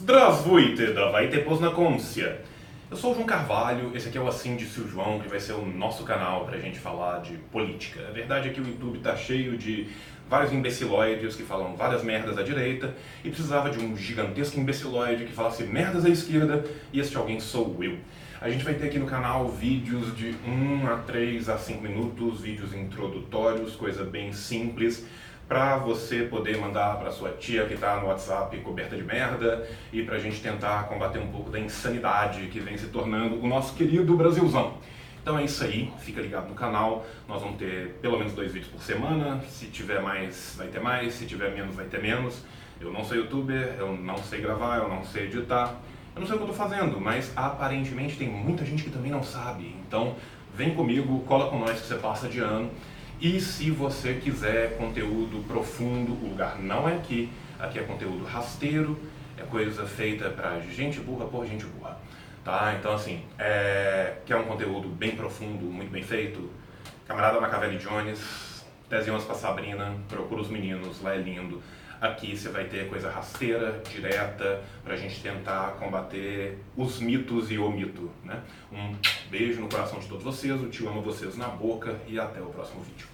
Zdravstvuyte, davaite poznakomsia. Eu sou o João Carvalho, esse aqui é o Assim de Seu João, que vai ser o nosso canal pra gente falar de política. A verdade é que o YouTube tá cheio de vários imbecilóides que falam várias merdas à direita e precisava de um gigantesco imbecilóide que falasse merdas à esquerda e este alguém sou eu. A gente vai ter aqui no canal vídeos de 1 a 3 a 5 minutos, vídeos introdutórios, coisa bem simples, para você poder mandar para sua tia que está no WhatsApp coberta de merda e para a gente tentar combater um pouco da insanidade que vem se tornando o nosso querido Brasilzão. Então é isso aí, fica ligado no canal, nós vamos ter pelo menos dois vídeos por semana, se tiver mais vai ter mais, se tiver menos vai ter menos. Eu não sou youtuber, eu não sei gravar, eu não sei editar, eu não sei o que eu estou fazendo, mas aparentemente tem muita gente que também não sabe. Então vem comigo, cola com nós que você passa de ano. E se você quiser conteúdo profundo, o lugar não é aqui, aqui é conteúdo rasteiro, é coisa feita para gente burra por gente burra. Tá? Então, assim, é, quer um conteúdo bem profundo, muito bem feito? Camarada Macavelli Jones, 10 anos para Sabrina, procura os meninos, lá é lindo. Aqui você vai ter coisa rasteira, direta, para a gente tentar combater os mitos e o mito. Né? Um beijo no coração de todos vocês, o tio ama vocês na boca e até o próximo vídeo.